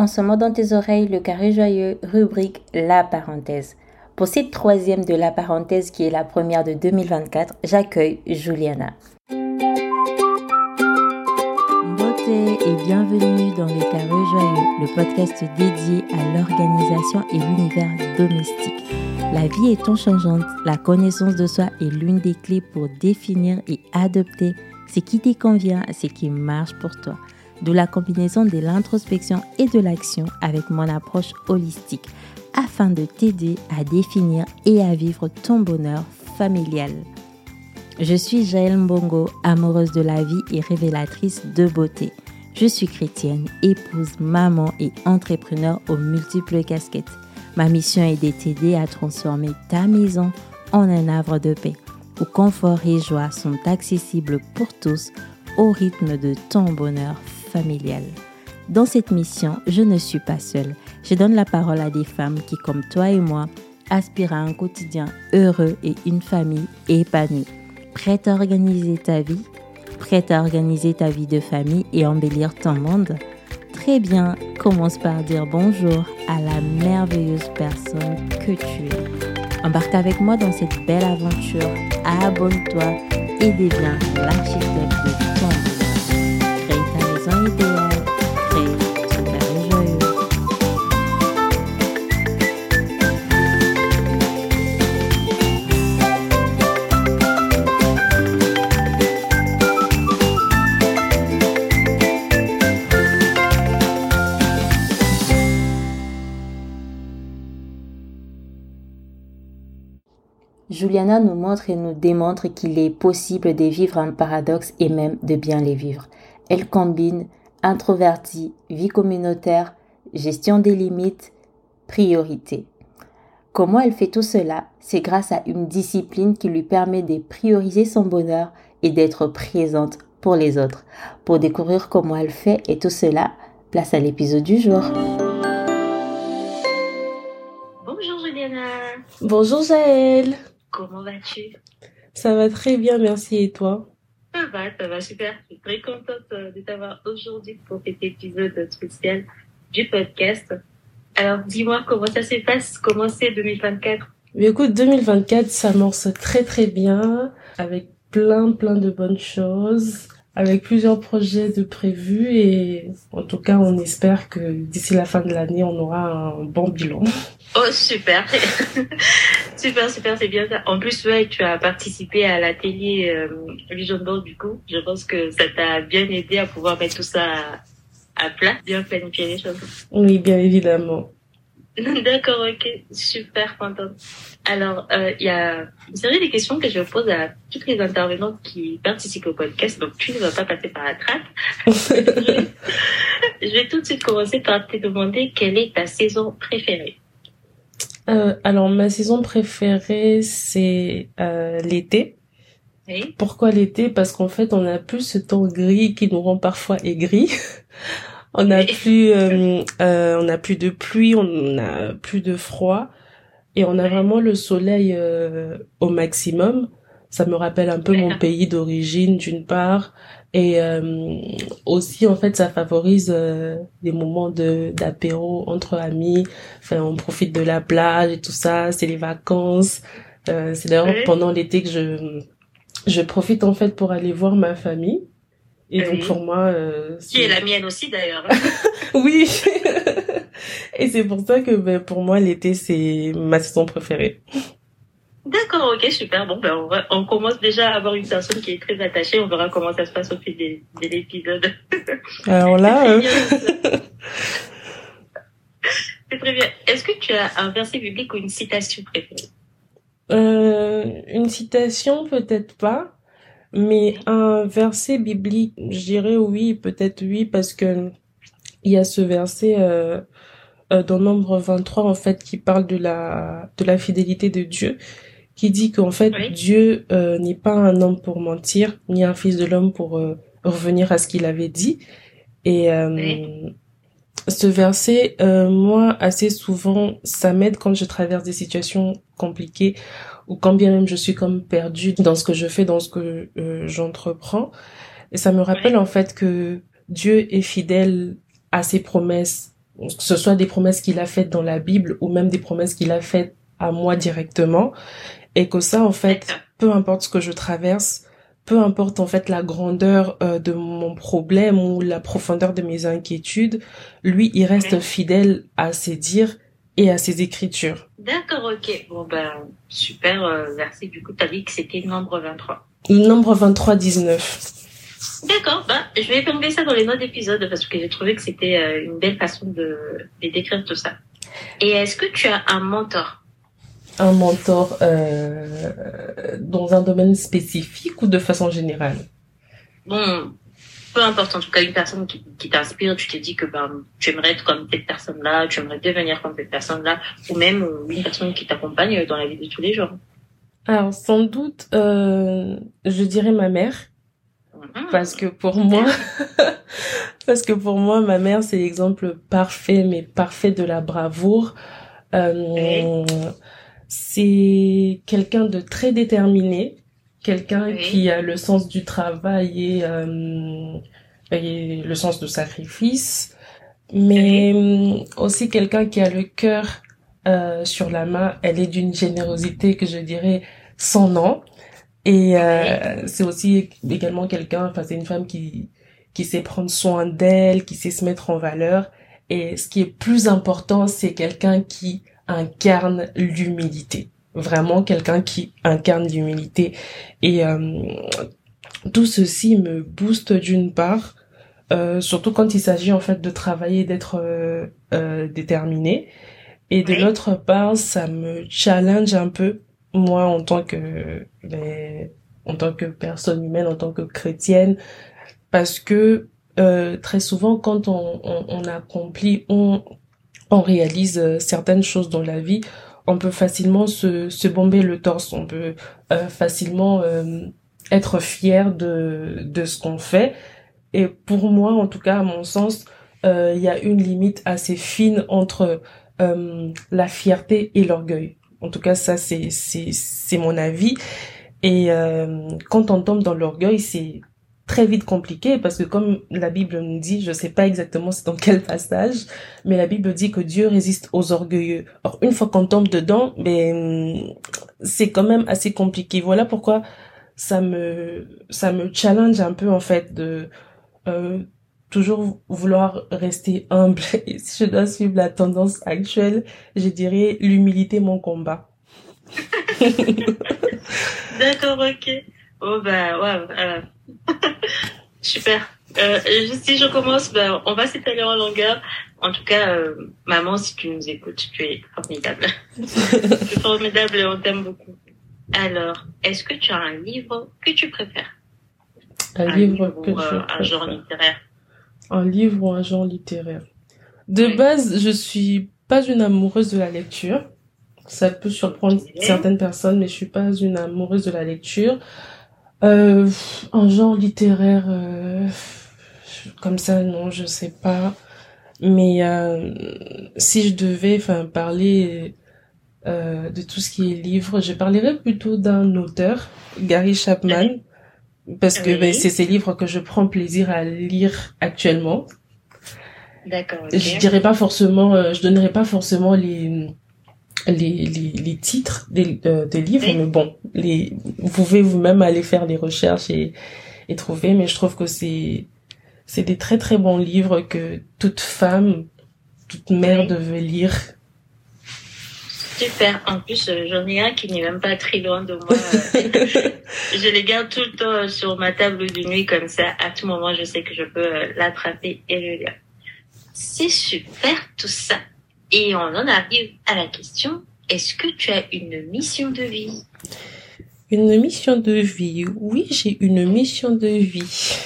En ce moment dans tes oreilles, le carré joyeux, rubrique La parenthèse. Pour cette troisième de la parenthèse qui est la première de 2024, j'accueille Juliana. Beauté et bienvenue dans le carré joyeux, le podcast dédié à l'organisation et l'univers domestique. La vie est changeante, la connaissance de soi est l'une des clés pour définir et adopter ce qui te convient, ce qui marche pour toi de la combinaison de l'introspection et de l'action avec mon approche holistique afin de t'aider à définir et à vivre ton bonheur familial. Je suis Jaël Mbongo, amoureuse de la vie et révélatrice de beauté. Je suis chrétienne, épouse, maman et entrepreneur aux multiples casquettes. Ma mission est de t'aider à transformer ta maison en un havre de paix, où confort et joie sont accessibles pour tous au rythme de ton bonheur familiale. Dans cette mission, je ne suis pas seule. Je donne la parole à des femmes qui, comme toi et moi, aspirent à un quotidien heureux et une famille épanouie. Prête à organiser ta vie Prête à organiser ta vie de famille et embellir ton monde? Très bien, commence par dire bonjour à la merveilleuse personne que tu es. Embarque avec moi dans cette belle aventure, abonne-toi et deviens l'architecte Juliana nous montre et nous démontre qu'il est possible de vivre un paradoxe et même de bien les vivre. Elle combine introvertie, vie communautaire, gestion des limites, priorité. Comment elle fait tout cela? C'est grâce à une discipline qui lui permet de prioriser son bonheur et d'être présente pour les autres. Pour découvrir comment elle fait et tout cela, place à l'épisode du jour. Bonjour Juliana. Bonjour Jaël. Comment vas-tu? Ça va très bien, merci. Et toi? Ça va, ça va super. Je suis très contente euh, de t'avoir aujourd'hui pour cet épisode spécial du podcast. Alors, dis-moi comment ça se passe, comment c'est 2024 Mais écoute, 2024 s'amorce très très bien, avec plein plein de bonnes choses, avec plusieurs projets de prévus et en tout cas, on espère que d'ici la fin de l'année, on aura un bon bilan. Oh, super. super, super, c'est bien ça. En plus, ouais, tu as participé à l'atelier euh, Vision Board, du coup. Je pense que ça t'a bien aidé à pouvoir mettre tout ça à, plat, bien planifier les choses. Oui, bien évidemment. D'accord, ok. Super contente. Alors, euh, il y a une série de questions que je pose à toutes les intervenants qui participent au podcast. Donc, tu ne vas pas passer par la trappe. je vais tout de suite commencer par te demander quelle est ta saison préférée. Euh, alors ma saison préférée c'est euh, l'été. Pourquoi l'été? Parce qu'en fait on a plus ce temps gris qui nous rend parfois aigris. on a plus euh, on a plus de pluie, on a plus de froid. Et on a vraiment le soleil au maximum. Ça me rappelle un peu mon pays d'origine d'une part et euh, aussi en fait ça favorise euh, des moments de d'apéro entre amis. Enfin on profite de la plage et tout ça. C'est les vacances. Euh, c'est d'ailleurs pendant l'été que je je profite en fait pour aller voir ma famille. Et donc pour moi euh, qui est la mienne aussi d'ailleurs. Oui. Et c'est pour ça que ben, pour moi l'été c'est ma saison préférée D'accord, ok, super. Bon, ben, on, on, commence déjà à avoir une personne qui est très attachée. On verra comment ça se passe au fil de l'épisode. Alors là... Euh... C'est très bien. Est-ce que tu as un verset biblique ou une citation préférée? Euh, Une citation, peut-être pas. Mais un verset biblique, je dirais oui, peut-être oui, parce que il y a ce verset euh, euh, dans Nombre 23 en fait qui parle de la de la fidélité de Dieu qui dit qu'en fait Dieu euh, n'est pas un homme pour mentir, ni un fils de l'homme pour euh, revenir à ce qu'il avait dit. Et euh, ce verset, moi, assez souvent, ça m'aide quand je traverse des situations compliquées ou quand bien même je suis comme perdue dans ce que je fais, dans ce que j'entreprends. Et ça me rappelle en fait que Dieu est fidèle à ses promesses que ce soit des promesses qu'il a faites dans la Bible ou même des promesses qu'il a faites à moi directement et que ça en fait peu importe ce que je traverse peu importe en fait la grandeur euh, de mon problème ou la profondeur de mes inquiétudes lui il reste fidèle à ses dires et à ses écritures. D'accord ok. Bon ben super euh, verset du coup t'as dit que c'était nombre 23 nombre 23 19 D'accord, bah, je vais tomber ça dans les notes d'épisode parce que j'ai trouvé que c'était euh, une belle façon de, de décrire tout ça. Et est-ce que tu as un mentor? Un mentor euh, dans un domaine spécifique ou de façon générale? Bon, peu importe, en tout cas une personne qui, qui t'inspire, tu te dis que ben, tu aimerais être comme cette personne-là, tu aimerais devenir comme cette personne-là, ou même une personne qui t'accompagne dans la vie de tous les jours. Alors sans doute, euh, je dirais ma mère parce que pour moi, parce que pour moi, ma mère, c'est l'exemple parfait, mais parfait de la bravoure. Euh, c'est quelqu'un de très déterminé, quelqu'un qui a le sens du travail et, euh, et le sens du sacrifice, mais euh, aussi quelqu'un qui a le cœur euh, sur la main. Elle est d'une générosité que je dirais sans nom. Et euh, c'est aussi également quelqu'un, enfin c'est une femme qui qui sait prendre soin d'elle, qui sait se mettre en valeur. Et ce qui est plus important, c'est quelqu'un qui incarne l'humilité. Vraiment quelqu'un qui incarne l'humilité. Et euh, tout ceci me booste d'une part, euh, surtout quand il s'agit en fait de travailler, d'être euh, euh déterminé. Et de l'autre part, ça me challenge un peu moi en tant que ben, en tant que personne humaine, en tant que chrétienne, parce que euh, très souvent quand on, on, on, accomplit, on, on réalise euh, certaines choses dans la vie, on peut facilement se, se bomber le torse, on peut euh, facilement euh, être fier de, de ce qu'on fait. Et pour moi, en tout cas, à mon sens, euh, il y a une limite assez fine entre la fierté et l'orgueil. En tout cas, ça c'est c'est c'est mon avis. Et euh, quand on tombe dans l'orgueil, c'est très vite compliqué parce que comme la Bible nous dit, je sais pas exactement c'est dans quel passage, mais la Bible dit que Dieu résiste aux orgueilleux. Or une fois qu'on tombe dedans, ben c'est quand même assez compliqué. Voilà pourquoi ça me ça me challenge un peu en fait de euh, toujours vouloir rester humble. Et si je dois suivre la tendance actuelle, je dirais l'humilité mon combat. D'accord, ok. Oh bah ouais, super. Euh, si je commence, bah, on va s'étaler en longueur. En tout cas, euh, maman, si tu nous écoutes, tu es formidable. tu es formidable et on t'aime beaucoup. Alors, est-ce que tu as un livre que tu préfères? Un, livre, que je euh, un genre littéraire un livre ou un genre littéraire. De base, je suis pas une amoureuse de la lecture. Ça peut surprendre certaines personnes, mais je suis pas une amoureuse de la lecture. Euh, un genre littéraire, euh, comme ça, non, je sais pas. Mais euh, si je devais, enfin, parler euh, de tout ce qui est livre, je parlerais plutôt d'un auteur, Gary Chapman parce que ben, c'est ces livres que je prends plaisir à lire actuellement. D'accord. Je dirais pas forcément, euh, je donnerais pas forcément les les, les, les titres des, euh, des livres, mais bon, les vous pouvez vous-même aller faire des recherches et et trouver. Mais je trouve que c'est c'est des très très bons livres que toute femme, toute mère devait lire Super. En plus, euh, j'en ai un qui n'est même pas très loin de moi. je les garde tout le temps sur ma table de nuit comme ça. À tout moment, je sais que je peux euh, l'attraper et le lire. C'est super tout ça. Et on en arrive à la question, est-ce que tu as une mission de vie? Une mission de vie. Oui, j'ai une mission de vie.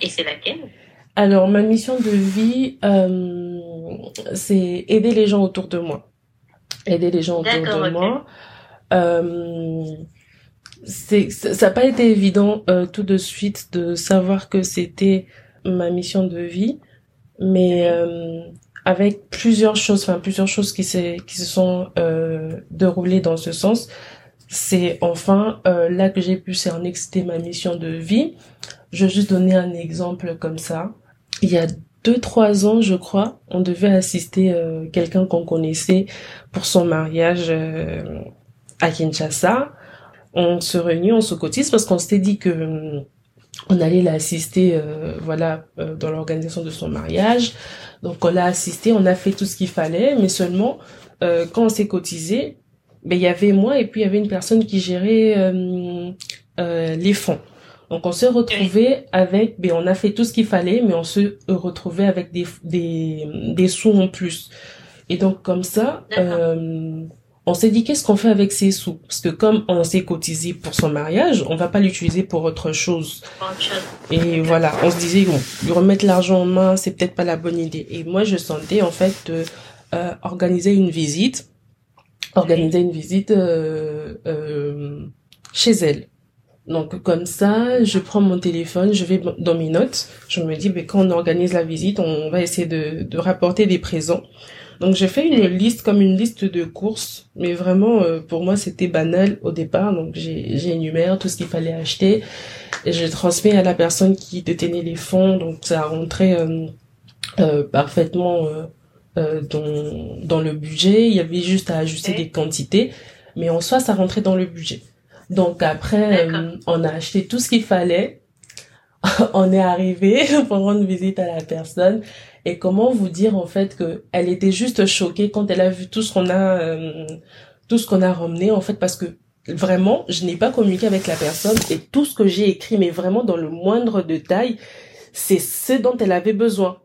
Et c'est laquelle? Alors, ma mission de vie, euh, c'est aider les gens autour de moi. Aider les gens autour de moi. Euh, c'est ça n'a pas été évident euh, tout de suite de savoir que c'était ma mission de vie, mais avec plusieurs choses, enfin plusieurs choses qui s'est qui se sont euh, déroulées dans ce sens, c'est enfin euh, là que j'ai pu cerner que c'était ma mission de vie. Je vais juste donner un exemple comme ça. Il y a deux trois ans, je crois, on devait assister quelqu'un qu'on connaissait pour son mariage à Kinshasa. On se réunit, on se cotise parce qu'on s'était dit que on allait l'assister voilà dans l'organisation de son mariage donc on l'a assisté on a fait tout ce qu'il fallait mais seulement quand on s'est cotisé ben il y avait moi et puis il y avait une personne qui gérait euh, euh, les fonds. Donc on s'est retrouvé avec, ben on a fait tout ce qu'il fallait, mais on se retrouvait avec des des des sous en plus. Et donc comme ça, euh, on s'est dit qu'est-ce qu'on fait avec ces sous? Parce que comme on s'est cotisé pour son mariage, on va pas l'utiliser pour autre chose. Et voilà, on se disait bon, lui remettre l'argent en main, c'est peut-être pas la bonne idée. Et moi je sentais en fait de euh, organiser une visite organiser une visite euh, euh, chez elle. Donc comme ça, je prends mon téléphone, je vais dans mes notes, je me dis, ben, quand on organise la visite, on va essayer de, de rapporter des présents. Donc j'ai fait une liste comme une liste de courses, mais vraiment euh, pour moi c'était banal au départ. Donc j'ai énuméré tout ce qu'il fallait acheter et je transmets à la personne qui détenait les fonds. Donc ça a rentré euh, euh, parfaitement euh, dans, dans le budget. Il y avait juste à ajuster des quantités. Mais en soi, ça rentrait dans le budget. Donc après, euh, on a acheté tout ce qu'il fallait. on est arrivé pour rendre visite à la personne. Et comment vous dire en fait que elle était juste choquée quand elle a vu tout ce qu'on a, euh, tout ce qu'on a ramené en fait parce que vraiment, je n'ai pas communiqué avec la personne et tout ce que j'ai écrit, mais vraiment dans le moindre détail, c'est ce dont elle avait besoin.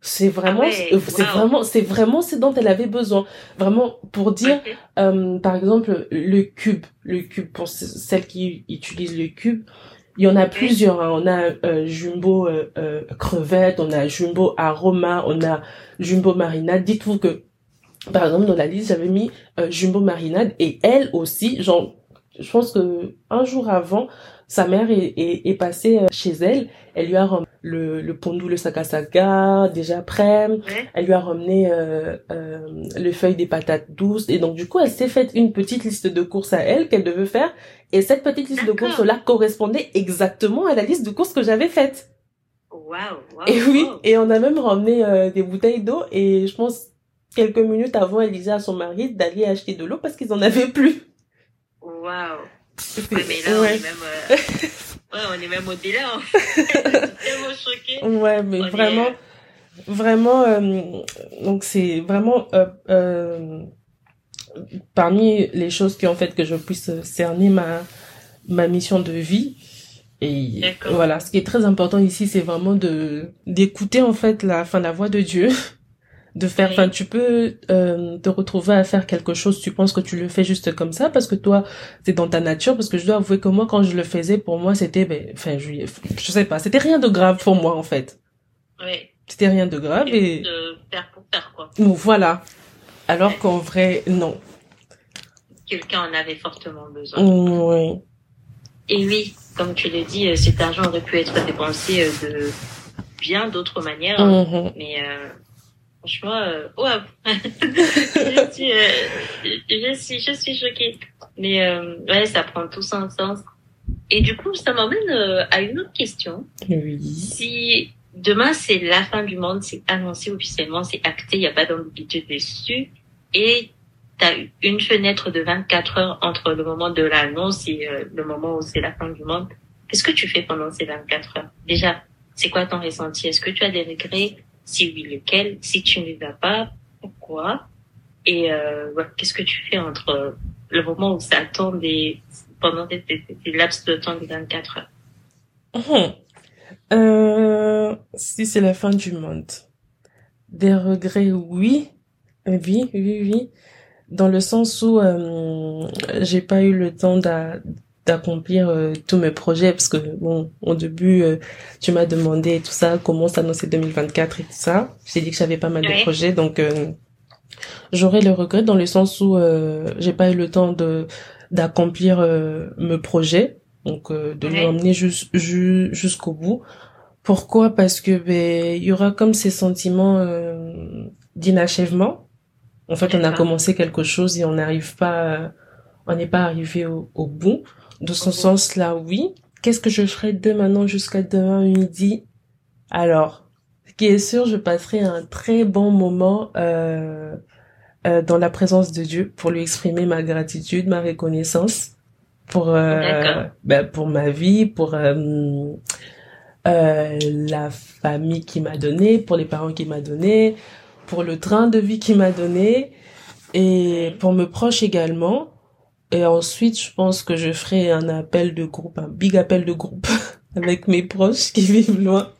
C'est vraiment, ah euh, c'est vraiment, c'est vraiment ce dont elle avait besoin. Vraiment pour dire, euh, par exemple, le cube, le cube pour celles qui utilisent le cube, il y en a plusieurs. Hein. On a euh, jumbo euh, crevette, on a jumbo aroma, on a jumbo marinade. Dites-vous que, par exemple, dans la liste, j'avais mis jumbo marinade et elle aussi, genre, je pense que un jour avant, sa mère est, est, est passée chez elle. Elle lui a le, le pondou, le sakasaka, déjà prêt. Elle lui a ramené euh, euh, les feuilles des patates douces. Et donc, du coup, elle s'est faite une petite liste de courses à elle qu'elle devait faire. Et cette petite liste de courses-là correspondait exactement à la liste de courses que j'avais faite. Wow, et oui, et on a même ramené euh, des bouteilles d'eau. Et je pense, quelques minutes avant, elle disait à son mari d'aller acheter de l'eau parce qu'ils en avaient plus. Waouh. Ouais, mais là, on est même... Euh, Ouais, on est même au-delà. tellement choquée. Ouais, mais vraiment, vraiment, euh, donc c'est vraiment euh, euh, parmi les choses qui ont fait que je puisse cerner ma ma mission de vie. Et voilà, ce qui est très important ici, c'est vraiment de d'écouter en fait la fin la voix de Dieu de faire enfin tu peux euh, te retrouver à faire quelque chose. Tu penses que tu le fais juste comme ça parce que toi c'est dans ta nature parce que je dois avouer que moi quand je le faisais pour moi c'était ben enfin je, je sais pas c'était rien de grave pour moi en fait. Oui. C'était rien de grave et, de faire pour faire quoi. Voilà. Alors qu'en vrai non. Quelqu'un en avait fortement besoin. Oui et oui comme tu l'as dit euh, cet argent aurait pu être dépensé euh, de bien d'autres manières hein. mm-hmm. mais euh, Franchement, euh, je, suis, euh, je, suis, je suis choquée. Mais euh, ouais, ça prend tout son sens. Et du coup, ça m'emmène euh, à une autre question. Oui. Si demain c'est la fin du monde, c'est annoncé officiellement, c'est acté, il n'y a pas d'ambiguïté dessus, et tu as une fenêtre de 24 heures entre le moment de l'annonce et euh, le moment où c'est la fin du monde, qu'est-ce que tu fais pendant ces 24 heures? Déjà, c'est quoi ton ressenti? Est-ce que tu as des regrets? Si oui, lequel? Si tu ne les as pas, pourquoi? Et euh, qu'est-ce que tu fais entre le moment où ça tombe et pendant des, laps de temps de 24 heures? Hum. euh, Si c'est la fin du monde. Des regrets, oui. Oui, oui, oui. Dans le sens où euh, j'ai pas eu le temps d'accomplir euh, tous mes projets parce que bon au début euh, tu m'as demandé tout ça comment s'annoncer 2024 et tout ça. J'ai dit que j'avais pas mal de projets donc euh, j'aurais le regret dans le sens où j'ai pas eu le temps de d'accomplir mes projets donc de l'emmener jusqu'au bout. Pourquoi? Parce que ben il y aura comme ces sentiments d'inachèvement. En fait on a commencé quelque chose et on n'arrive pas on n'est pas arrivé au, au bout de ce sens-là, oui. Qu'est-ce que je ferai de maintenant jusqu'à demain midi? Alors, qui est sûr, je passerai un très bon moment euh, euh, dans la présence de Dieu pour lui exprimer ma gratitude, ma reconnaissance pour euh, ben, pour ma vie, pour euh, euh, la famille qui m'a donné, pour les parents qui m'a donné, pour le train de vie qui m'a donné et pour mes proches également. Et ensuite, je pense que je ferai un appel de groupe, un big appel de groupe avec mes proches qui vivent loin.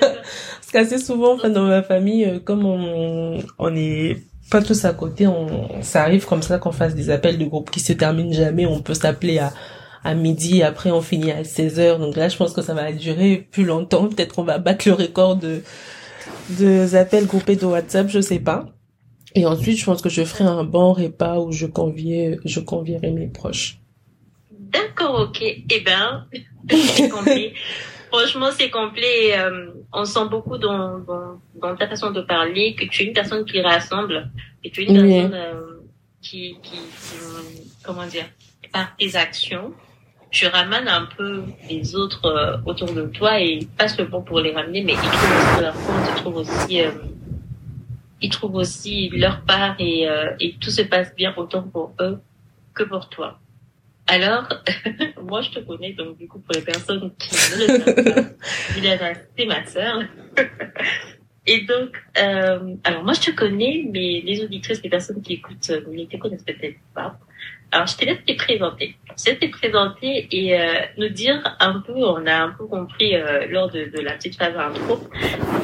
Parce qu'assez souvent, enfin, dans ma famille, euh, comme on, on est pas tous à côté, on, ça arrive comme ça qu'on fasse des appels de groupe qui se terminent jamais. On peut s'appeler à, à midi, après on finit à 16 heures. Donc là, je pense que ça va durer plus longtemps. Peut-être on va battre le record de, de appels groupés de WhatsApp, je sais pas. Et ensuite, je pense que je ferai un bon repas où je convier, je convierai mes proches. D'accord, ok. Eh ben, complet. Franchement, c'est complet. Euh, on sent beaucoup dans, dans, dans, ta façon de parler que tu es une personne qui rassemble et tu es une personne euh, qui, qui, comment dire, par tes actions, tu ramènes un peu les autres euh, autour de toi et pas seulement pour les ramener, mais ils trouvent aussi leur compte, ils trouvent aussi, ils trouvent aussi leur part et, et tout se passe bien autant pour eux que pour toi. Alors, moi, je te connais, donc du coup, pour les personnes qui ne le savent pas, c'est ma sœur. Et donc, euh, alors moi, je te connais, mais les auditrices, les personnes qui écoutent euh, ne te connaissent peut-être pas. Alors, je te laisse te présenter. Je te présenter et euh, nous dire un peu, on a un peu compris euh, lors de, de, la petite phase intro,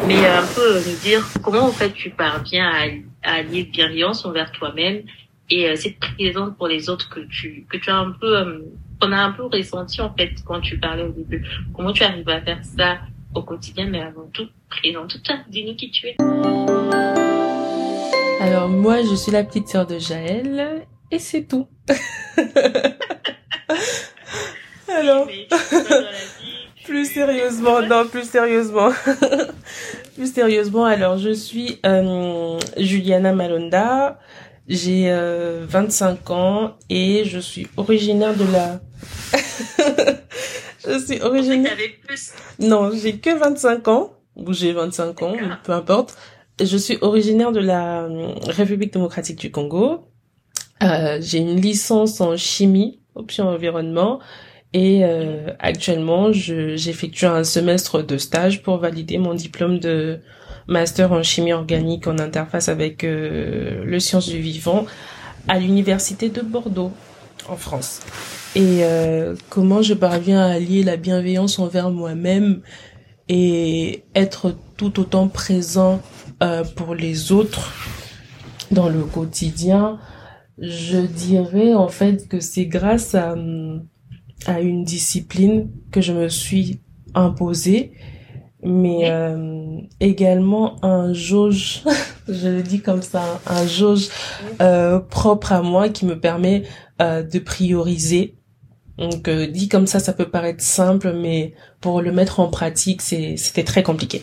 mais un peu nous dire comment en fait tu parviens à, à allier bienveillance envers toi-même et euh, cette présence pour les autres que tu que tu as un peu euh, qu'on a un peu ressenti en fait quand tu parlais au début. Comment tu arrives à faire ça au quotidien, mais avant tout présente toi. Dis-nous qui tu es. Alors moi, je suis la petite sœur de Jaël et c'est tout. Alors. plus sérieusement, non, plus sérieusement. plus sérieusement, alors je suis euh, Juliana Malonda. J'ai 25 euh, ans et je suis originaire de la... je suis originaire... plus. Non, j'ai que 25 ans, ou j'ai 25 ans, peu importe. Je suis originaire de la euh, République démocratique du Congo. Euh, j'ai une licence en chimie, option environnement, et euh, actuellement, j'effectue un semestre de stage pour valider mon diplôme de master en chimie organique en interface avec euh, le sciences du vivant à l'université de Bordeaux en France. Et euh, comment je parviens à allier la bienveillance envers moi-même et être tout autant présent euh, pour les autres dans le quotidien, je dirais en fait que c'est grâce à, à une discipline que je me suis imposée mais euh, également un jauge, je le dis comme ça, un jauge euh, propre à moi qui me permet euh, de prioriser. Donc dit comme ça, ça peut paraître simple, mais pour le mettre en pratique, c'était très compliqué.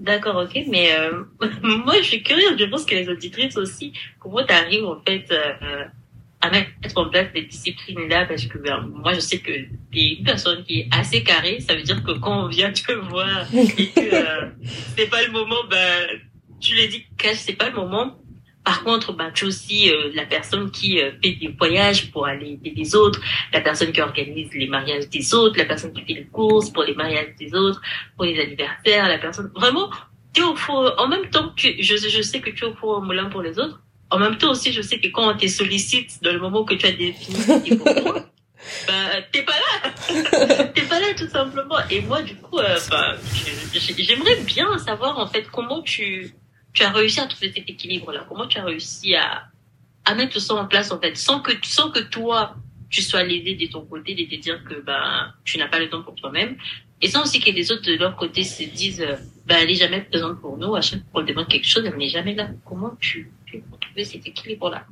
D'accord, ok, mais euh, moi je suis curieuse, je pense que les auditrices aussi, comment tu arrives en fait à mettre en place des disciplines là parce que ben, moi je sais que t'es une personne qui est assez carrée ça veut dire que quand on vient te voir et que euh, c'est pas le moment ben tu l'as dit cache c'est pas le moment par contre ben tu es aussi euh, la personne qui euh, fait des voyages pour aller aider les autres la personne qui organise les mariages des autres la personne qui fait les courses pour les mariages des autres pour les anniversaires la personne vraiment tu es au four en même temps que je, je sais que tu es au four au moulin pour les autres en même temps aussi, je sais que quand on te sollicite dans le moment que tu as défini pour toi, bah, t'es pas là. t'es pas là, tout simplement. Et moi, du coup, euh, bah, j'aimerais bien savoir, en fait, comment tu, tu as réussi à trouver cet équilibre-là. Comment tu as réussi à, à mettre tout ça en place, en fait, sans que, sans que toi, tu sois lésé de ton côté, de te dire que, bah, tu n'as pas le temps pour toi-même. Et sans aussi que les autres, de leur côté, se disent, bah, elle est jamais présente pour nous. À chaque fois qu'on demande quelque chose, elle n'est jamais là. Comment tu, cet équilibre-là?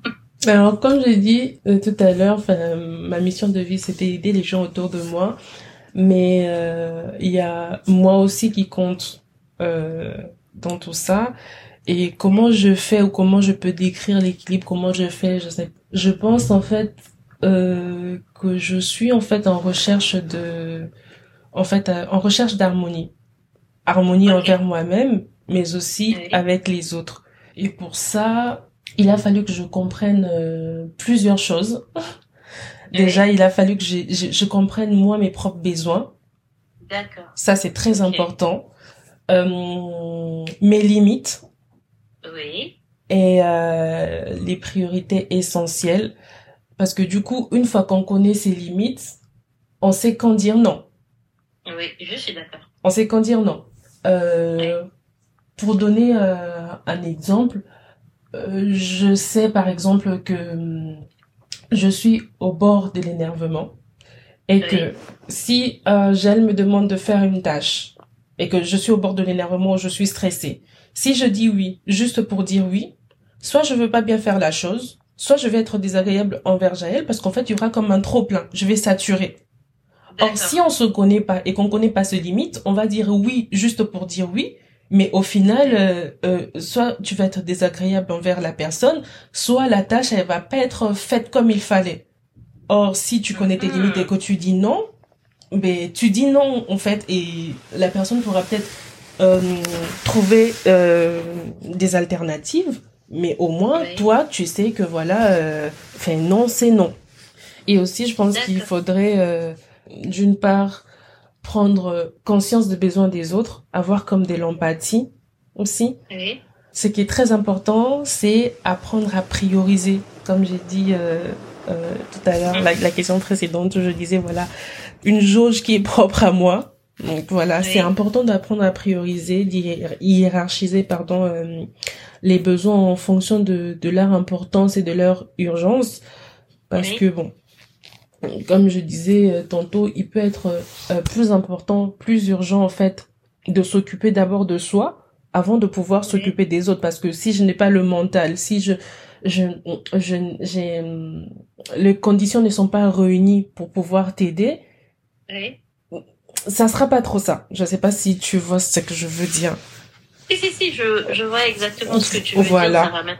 Alors, comme j'ai dit euh, tout à l'heure, ma mission de vie, c'était aider les gens autour de moi. Mais euh, il y a moi aussi qui compte euh, dans tout ça. Et comment je fais ou comment je peux décrire l'équilibre, comment je fais, je sais. Je pense en fait que je suis en fait en recherche de, en fait, en recherche d'harmonie. harmonie envers moi-même, mais aussi avec les autres. Et pour ça, il a fallu que je comprenne euh, plusieurs choses. Déjà, il a fallu que je comprenne moi mes propres besoins. D'accord. Ça, c'est très important. Euh, mes limites. Oui. Et euh, les priorités essentielles. Parce que du coup, une fois qu'on connaît ses limites, on sait quand dire non. Oui, je suis d'accord. On sait quand dire non. Euh, Pour donner euh, un exemple, je sais par exemple que hum, je suis au bord de l'énervement et que si euh, me demande de faire une tâche et que je suis au bord de l'énervement, je suis stressée. Si je dis oui juste pour dire oui, soit je veux pas bien faire la chose, soit je vais être désagréable envers Jaël parce qu'en fait il y aura comme un trop plein, je vais saturer. Or si on se connaît pas et qu'on connaît pas ses limites, on va dire oui juste pour dire oui, mais au final, euh, euh, soit tu vas être désagréable envers la personne, soit la tâche elle va pas être faite comme il fallait. Or, si tu connais tes limites et que tu dis non, ben tu dis non en fait, et la personne pourra peut-être trouver des alternatives, mais au moins toi tu sais que voilà, enfin non c'est non. Et aussi, je pense qu'il faudrait d'une part prendre conscience des besoins des autres, avoir comme de l'empathie aussi. Oui. Ce qui est très important, c'est apprendre à prioriser. Comme j'ai dit euh, euh, tout à l'heure, la, la, question précédente, je disais voilà une jauge qui est propre à moi. Donc voilà, c'est important d'apprendre à prioriser, hiérarchiser pardon euh, les besoins en fonction de, de leur importance et de leur urgence, parce que bon, comme je disais euh, tantôt, il peut être euh, plus important, plus urgent en fait de s'occuper d'abord de soi avant de pouvoir s'occuper des autres. Parce que si je n'ai pas le mental, si je je je j'ai les conditions ne sont pas réunies pour pouvoir t'aider, oui. Ça sera pas trop ça. Je sais pas si tu vois ce que je veux dire. Si si si, je je vois exactement ce que tu veux voilà. dire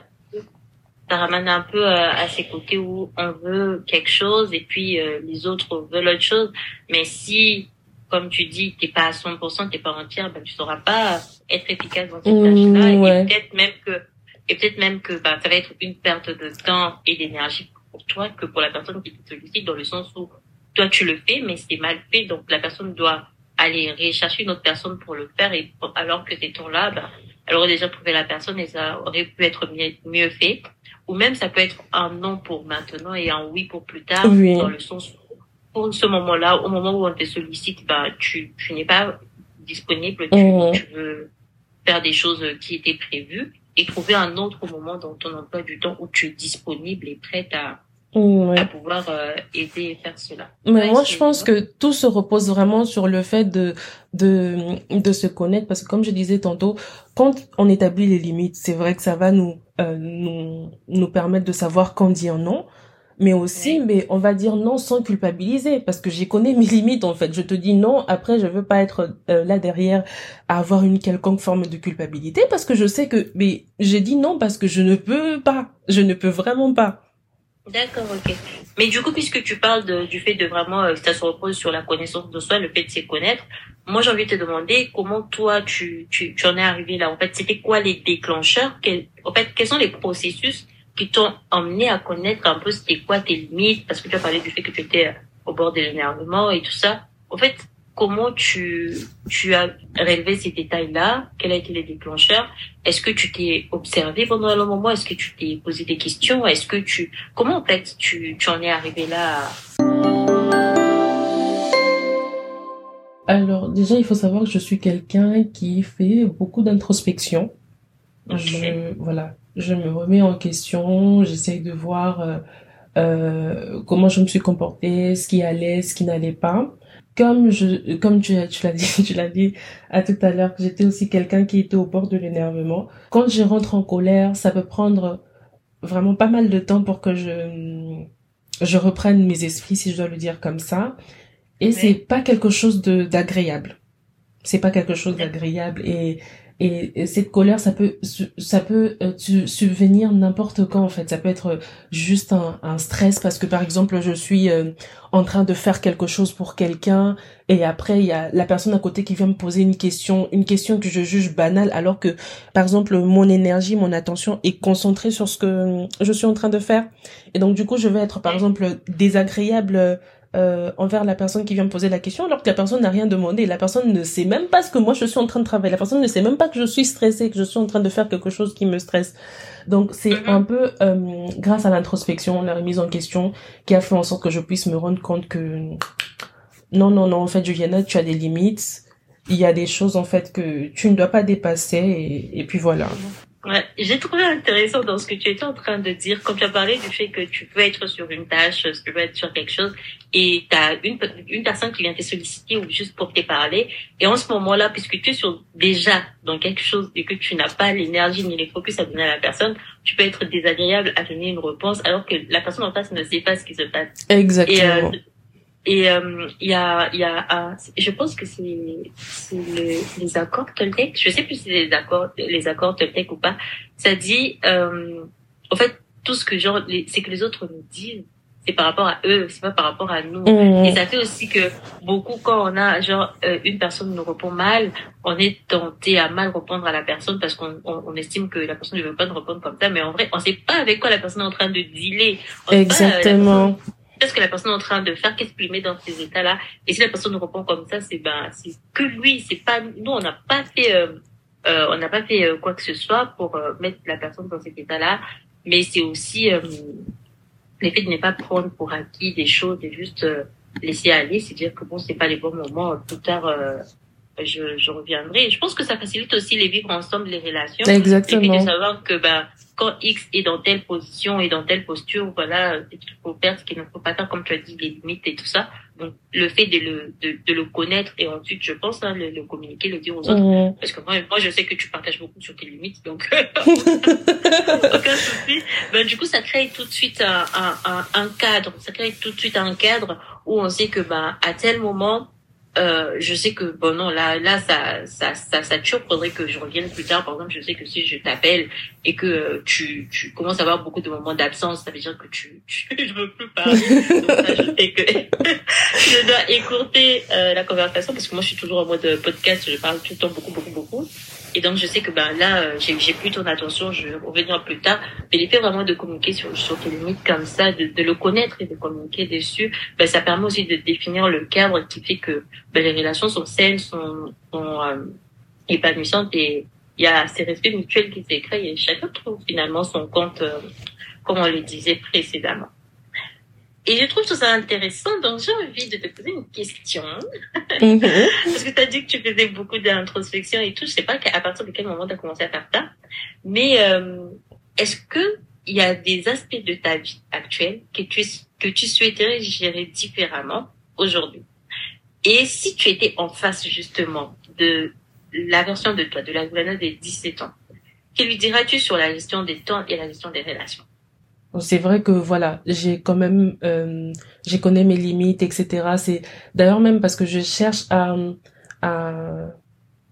ça ramène un peu euh, à, ces côtés où on veut quelque chose et puis euh, les autres veulent autre chose. Mais si, comme tu dis, t'es pas à 100%, t'es pas entière, ben tu sauras pas être efficace dans cette mmh, tâche-là. Et peut-être même que, et peut-être même que ben, ça va être une perte de temps et d'énergie pour toi que pour la personne qui te sollicite, dans le sens où toi tu le fais, mais c'est mal fait, donc la personne doit aller rechercher une autre personne pour le faire. Et alors que ces temps-là, ben, elle aurait déjà trouvé la personne et ça aurait pu être mieux, mieux fait. Ou même ça peut être un non pour maintenant et un oui pour plus tard, dans le sens où, pour ce moment-là, au moment où on te sollicite, bah, tu, tu n'es pas disponible, tu, mhm. tu, veux faire des choses qui étaient prévues et trouver un autre moment dans ton emploi du temps où tu es disponible et prête à, à pouvoir euh, aider et faire cela. Mais moi, je pense que tout se repose vraiment sur le fait de, de, de se connaître parce que comme je disais tantôt, quand on établit les limites, c'est vrai que ça va nous, euh, nous, nous permettre de savoir quand dire non, mais aussi, mais on va dire non sans culpabiliser parce que j'ai connais mes limites en fait. Je te dis non, après je veux pas être euh, là derrière à avoir une quelconque forme de culpabilité parce que je sais que mais j'ai dit non parce que je ne peux pas, je ne peux vraiment pas. D'accord, ok. Mais du coup, puisque tu parles de, du fait de vraiment, euh, ça se repose sur la connaissance de soi, le fait de se connaître, moi j'ai envie de te demander comment toi tu, tu, tu en es arrivé là. En fait, c'était quoi les déclencheurs? En fait, quels sont les processus qui t'ont emmené à connaître un peu c'était quoi tes limites? Parce que tu as parlé du fait que tu étais au bord de l'énervement et tout ça. En fait, comment tu, tu as relevé ces détails-là? Quels ont été les déclencheurs Est-ce que tu t'es observé pendant un moment? Est-ce que tu t'es posé des questions? Est-ce que tu comment en fait tu, tu en es arrivé là? Alors déjà, il faut savoir que je suis quelqu'un qui fait beaucoup d'introspection. Je, voilà, je me remets en question, j'essaye de voir euh, euh, comment je me suis comportée, ce qui allait, ce qui n'allait pas comme je, comme tu, tu l'as dit, tu l'as dit à tout à l'heure, j'étais aussi quelqu'un qui était au bord de l'énervement. Quand je rentre en colère, ça peut prendre vraiment pas mal de temps pour que je, je reprenne mes esprits, si je dois le dire comme ça. Et c'est pas quelque chose de, d'agréable. C'est pas quelque chose d'agréable et, Et, cette colère, ça peut, ça peut euh, subvenir n'importe quand en fait. Ça peut être juste un, un, stress parce que par exemple, je suis euh, en train de faire quelque chose pour quelqu'un et après il y a la personne à côté qui vient me poser une question, une question que je juge banale alors que par exemple mon énergie, mon attention est concentrée sur ce que je suis en train de faire. Et donc du coup, je vais être par exemple désagréable euh, envers la personne qui vient me poser la question alors que la personne n'a rien demandé. La personne ne sait même pas ce que moi je suis en train de travailler. La personne ne sait même pas que je suis stressée, que je suis en train de faire quelque chose qui me stresse. Donc c'est mm-hmm. un peu euh, grâce à l'introspection, la remise en question, qui a fait en sorte que je puisse me rendre compte que non, non, non, en fait, Juliana, tu as des limites. Il y a des choses en fait que tu ne dois pas dépasser et, et puis voilà. Ouais, j'ai trouvé intéressant dans ce que tu étais en train de dire, quand tu as parlé du fait que tu peux être sur une tâche, tu peux être sur quelque chose, et tu as une, une personne qui vient te solliciter ou juste pour te parler, et en ce moment-là, puisque tu es sur, déjà dans quelque chose et que tu n'as pas l'énergie ni les focus à donner à la personne, tu peux être désagréable à donner une réponse alors que la personne en face ne sait pas ce qui se passe. Exactement. Et, euh, et euh, il y a, y a je pense que c'est le, les accords Toltec. Je sais plus si c'est les accords, les accords Toltec ou pas. Ça dit, euh, en fait, tout ce que genre, c'est que les autres nous disent, c'est par rapport à eux, c'est pas par rapport à nous. Mmh. Et ça fait aussi que beaucoup, quand on a genre euh, une personne nous répond mal, on est tenté à mal répondre à la personne parce qu'on on, estime que la personne ne veut pas nous répondre comme ça. Mais en vrai, on sait pas avec quoi la personne est en train de dealer. Exactement qu'est-ce que la personne est en train de faire, qu'est-ce qu'il met dans ces états-là? Et si la personne nous répond comme ça, c'est ben, c'est que lui, c'est pas nous, on n'a pas fait, euh, euh, on n'a pas fait euh, quoi que ce soit pour euh, mettre la personne dans cet état-là. Mais c'est aussi l'effet de ne pas prendre pour acquis des choses et juste laisser aller, c'est dire que bon, c'est pas les bons moments. Plus tard, je, je reviendrai. Je pense que ça facilite aussi les vivre ensemble, les relations. Exactement. Et puis de savoir que ben quand X est dans telle position et dans telle posture, voilà, il faut faire ce qu'il ne faut pas faire, comme tu as dit, les limites et tout ça. Donc, le fait de le, de, de le connaître et ensuite, je pense, hein, le, le, communiquer, le dire aux autres. Mmh. Parce que moi, moi, je sais que tu partages beaucoup sur tes limites, donc aucun souci. Ben, du coup, ça crée tout de suite un, un, un, cadre. Ça crée tout de suite un cadre où on sait que, ben, à tel moment, euh, je sais que bon non là là ça ça ça tue faudrait que je revienne plus tard. Par exemple je sais que si je t'appelle et que tu tu commences à avoir beaucoup de moments d'absence ça veut dire que tu, tu je veux plus parler. Donc que je dois écourter euh, la conversation parce que moi je suis toujours en mode podcast. Je parle tout le temps beaucoup beaucoup beaucoup et donc, je sais que ben là, euh, j'ai plus ton attention, je revenir plus tard. Mais l'effet vraiment de communiquer sur, sur tes limites comme ça, de, de le connaître et de communiquer dessus, ben, ça permet aussi de définir le cadre qui fait que ben, les relations sont saines, sont, sont euh, épanouissantes et il y a ces respects mutuels qui s'est et chacun trouve finalement son compte, euh, comme on le disait précédemment. Et je trouve tout ça intéressant, donc j'ai envie de te poser une question. Mhm. Parce que tu as dit que tu faisais beaucoup d'introspection et tout. Je sais pas à partir de quel moment tu as commencé à faire ça. Mais euh, est-ce que il y a des aspects de ta vie actuelle que tu, que tu souhaiterais gérer différemment aujourd'hui? Et si tu étais en face justement de la version de toi, de la gouverneur des 17 ans, que lui diras-tu sur la gestion des temps et la gestion des relations? C'est vrai que voilà, j'ai quand même, euh, j'ai connais mes limites, etc. C'est d'ailleurs même parce que je cherche à, à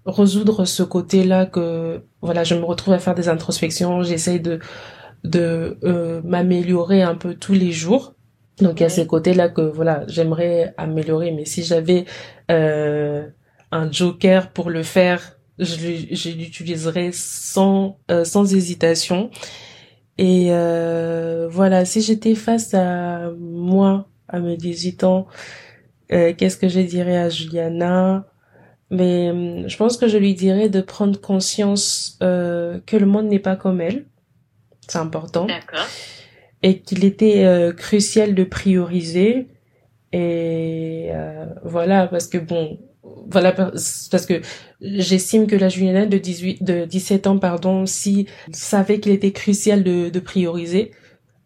résoudre ce côté-là que voilà, je me retrouve à faire des introspections, j'essaye de de euh, m'améliorer un peu tous les jours. Donc il y a ces côtés-là que voilà, j'aimerais améliorer, mais si j'avais euh, un joker pour le faire, je, je l'utiliserais sans euh, sans hésitation. Et euh, voilà, si j'étais face à moi, à mes 18 ans, euh, qu'est-ce que je dirais à Juliana? Mais hum, je pense que je lui dirais de prendre conscience euh, que le monde n'est pas comme elle. C'est important. D'accord. Et qu'il était euh, crucial de prioriser. Et euh, voilà, parce que bon, voilà parce que j'estime que la Juliana de 18 de 17 ans pardon si savait qu'il était crucial de, de prioriser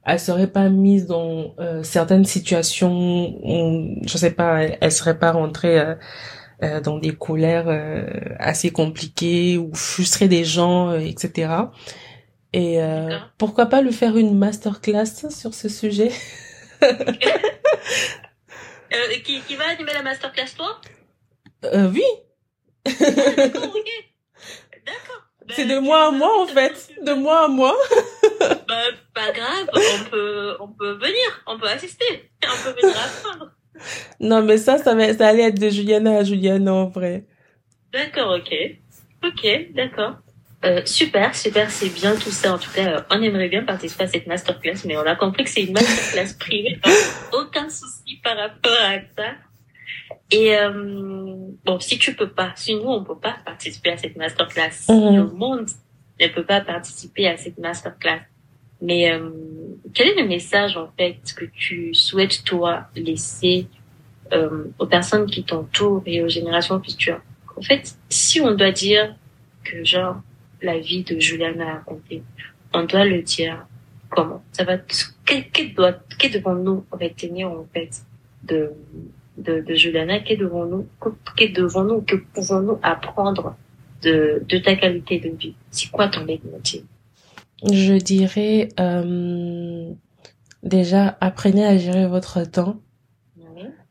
elle serait pas mise dans euh, certaines situations où, je sais pas elle, serait pas rentrée euh, euh, dans des colères assez compliquées ou frustrer des gens etc et pourquoi pas lui faire une masterclass sur ce sujet? Qui, qui va animer la masterclass toi? Euh, oui. D'accord, ok. D'accord. c'est de moi à moi en fait, de moi à moi. bah, pas grave, on peut, on peut venir, on peut assister, on peut venir apprendre. Non, mais ça, ça, va, ça allait être de Juliana à Juliana en vrai. D'accord, ok. Ok, d'accord. Euh, super, super, c'est bien tout ça. En tout cas, euh, on aimerait bien participer à cette masterclass, mais on a compris que c'est une masterclass privée. aucun souci par rapport à ça. Et euh, bon, si tu peux pas, si nous on peut pas participer à cette masterclass, si mhm. le monde ne peut pas participer à cette masterclass, mais euh, quel est le message en fait que tu souhaites toi laisser euh, aux personnes qui t'entourent et aux générations futures? En fait, si on doit dire que genre la vie de Juliana a compté, on doit le dire comment? Ça va Qu'est-ce doit qu'est devant nous retenir en fait de de, de Juliana Qu'est devant nous Qu'est devant nous Que pouvons-nous apprendre de de ta qualité de vie? C'est quoi ton leitmotiv? Je dirais euh, déjà apprenez à gérer votre temps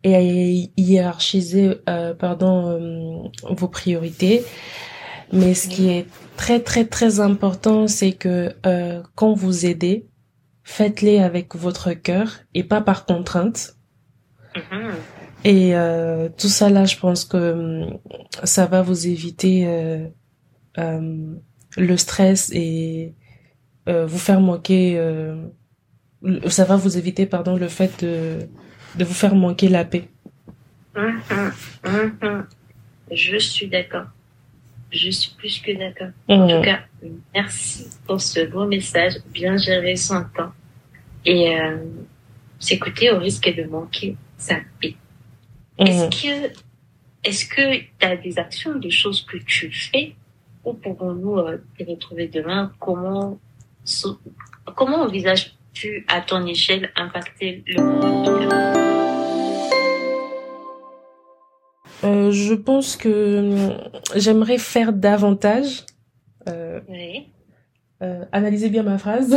et à hiérarchiser euh, pardon euh, vos priorités. Mais ce qui est très très très important, c'est que quand vous aidez, faites-les avec votre cœur et pas par contrainte. Mm-hmm. Et euh, tout ça là, je pense que ça va vous éviter euh, le stress et euh, vous faire manquer, euh, ça va vous éviter, pardon, le fait de, de vous faire manquer la paix. Hum, hum, Je suis d'accord. Je suis plus que d'accord. En tout cas, merci pour ce beau message, bien géré son temps. Et euh, s'écouter au risque de manquer sa paix. Est-ce que est-ce que tu as des actions, des choses que tu fais Où pouvons-nous euh, te retrouver demain? Comment Comment envisages-tu à ton échelle impacter le monde? Euh, Je pense que euh, j'aimerais faire davantage. Euh, oui. Euh, analysez bien ma phrase.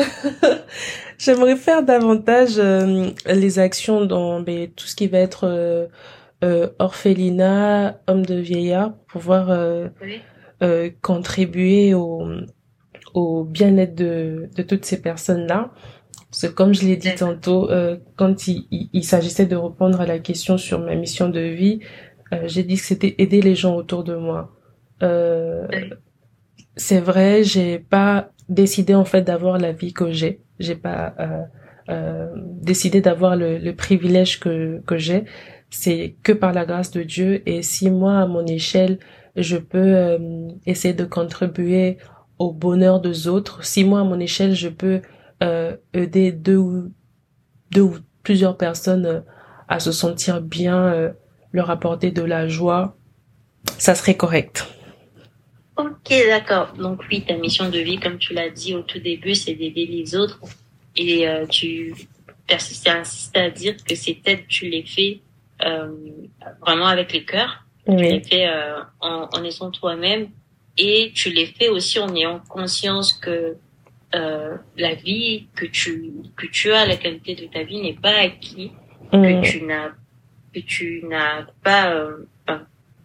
j'aimerais faire davantage euh, les actions dans ben, tout ce qui va être orphelinat, homme de vieillard, pour pouvoir oui. contribuer au au bien-être de, de toutes ces personnes-là. Parce que comme je l'ai dit tantôt, euh, quand il, il, s'agissait de répondre à la question sur ma mission de vie, euh, j'ai dit que c'était aider les gens autour de moi. Euh, c'est vrai, j'ai pas décidé en fait d'avoir la vie que j'ai. J'ai pas euh, euh, décidé d'avoir le, le, privilège que que j'ai. C'est que par la grâce de Dieu. Et si moi, à mon échelle, je peux essayer de contribuer au bonheur des autres. Si moi, à mon échelle, je peux euh, aider deux ou, deux ou plusieurs personnes euh, à se sentir bien, euh, leur apporter de la joie, ça serait correct. Ok, d'accord. Donc oui, ta mission de vie, comme tu l'as dit au tout début, c'est d'aider les autres. Et tu persistes à à dire que ces têtes, tu les fais vraiment avec les cœurs. Tu les fais en, en étant toi-même et tu les fais aussi en ayant conscience que euh, la vie que tu que tu as la qualité de ta vie n'est pas acquis que mm. tu n'as que tu n'as pas euh,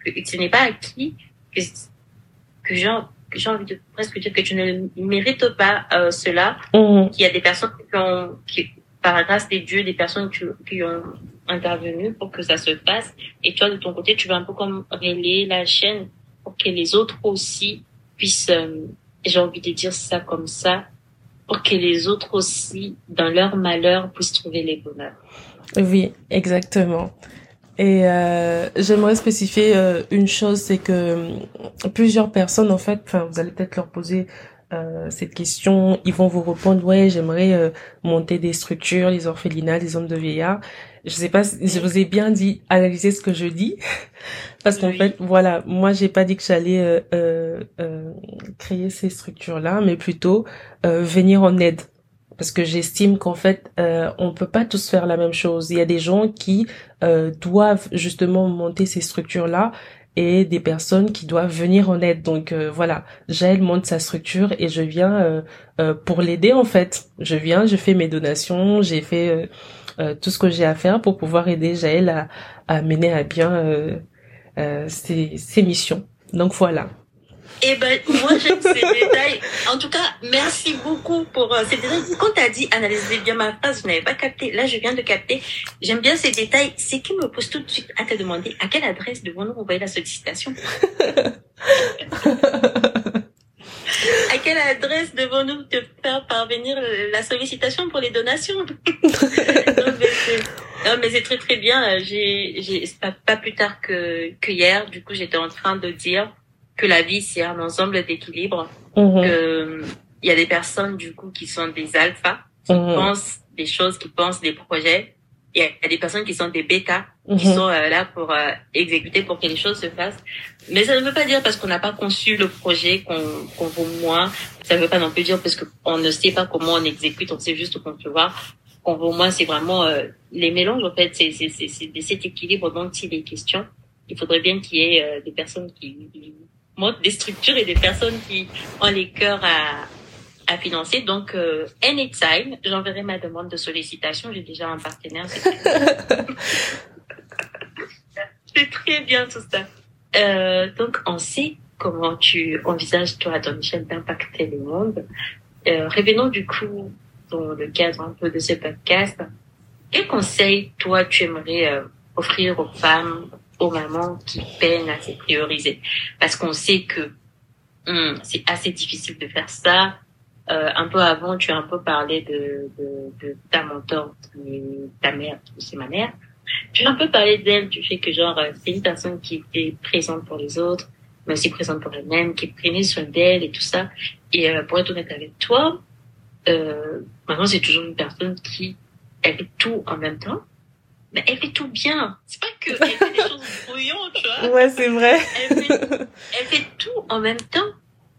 que ce n'est pas acquis que que j'ai que j'ai envie de presque dire que tu ne mérites pas euh, cela mm. qu'il y a des personnes qui ont qui par la grâce des dieux des personnes qui, ont intervenu pour que ça se fasse et toi de ton côté tu vas un peu comme relayer la chaîne pour que les autres aussi puissent, euh, j'ai envie de dire ça comme ça, pour que les autres aussi, dans leur malheur, puissent trouver les bonheurs. Oui, exactement. Et euh, j'aimerais spécifier euh, une chose, c'est que plusieurs personnes, en fait, enfin, vous allez peut-être leur poser euh, cette question, ils vont vous répondre ouais j'aimerais euh, monter des structures, les orphelinats, les hommes de vieillards. Je sais pas, je vous ai bien dit analyser ce que je dis parce qu'en fait voilà moi j'ai pas dit que j'allais euh, créer ces structures là, mais plutôt venir en aide parce que j'estime qu'en fait euh, on peut pas tous faire la même chose. Il y a des gens qui doivent justement monter ces structures là et des personnes qui doivent venir en aide. Donc euh, voilà, Jaël monte sa structure et je viens euh, euh, pour l'aider en fait. Je viens, je fais mes donations, j'ai fait tout ce que j'ai à faire pour pouvoir aider Jaël à, à mener à bien ses, ses missions. Donc voilà. Eh ben, moi, j'aime ces détails. En tout cas, merci beaucoup pour euh, ces détails. Quand tu as dit analyser bien ma phrase, je n'avais pas capté. Là, je viens de capter. J'aime bien ces détails. C'est qui me pose tout de suite à te demander à quelle adresse devons-nous envoyer la sollicitation? À quelle adresse devons-nous te faire parvenir la sollicitation pour les donations? Non, mais c'est très très bien. J'ai, j'ai pas, pas plus tard que, que hier. Du coup, j'étais en train de dire que la vie c'est un ensemble d'équilibre. Mhm. Que il y a des personnes du coup qui sont des alphas, qui mhm. pensent des choses, qui pensent des projets. Et il y a des personnes qui sont des bêtas, qui mhm. sont euh, là pour euh, exécuter, pour que les choses se fassent. Mais ça ne veut pas dire parce qu'on n'a pas conçu le projet qu'on qu'on vaut moins. Ça ne veut pas non plus dire parce qu'on ne sait pas comment on exécute, on sait juste concevoir qu'on vaut moins. C'est vraiment euh, les mélanges en fait. C'est c'est c'est cet équilibre dont il est question. Il faudrait bien qu'il y ait des personnes qui montre des structures et des personnes qui ont les cœurs à, à financer. Donc, euh, anytime, j'enverrai ma demande de sollicitation. J'ai déjà un partenaire. C'est très bien tout ça. Euh, donc, on sait comment tu envisages, toi, ton Michel, d'impacter le monde. Euh, revenons du coup dans le cadre un peu de ce podcast. Quel conseil, toi, tu aimerais euh, offrir aux femmes, aux mamans qui peinent à se prioriser. Parce qu'on sait que hum, c'est assez difficile de faire ça. Euh, un peu avant, tu as un peu parlé de, de, de ta mentor, ta mère, c'est ma mère. Tu as un peu parlé d'elle, du fait que genre c'est une personne qui était présente pour les autres, mais aussi présente pour elle-même, qui prenait soin d'elle et tout ça. Et euh, pour être honnête avec toi, euh, maintenant c'est toujours une personne qui elle fait tout en même temps mais elle fait tout bien. C'est pas que elle fait des choses brouillons, tu vois. Ouais, c'est vrai. Elle fait, elle fait tout en même temps,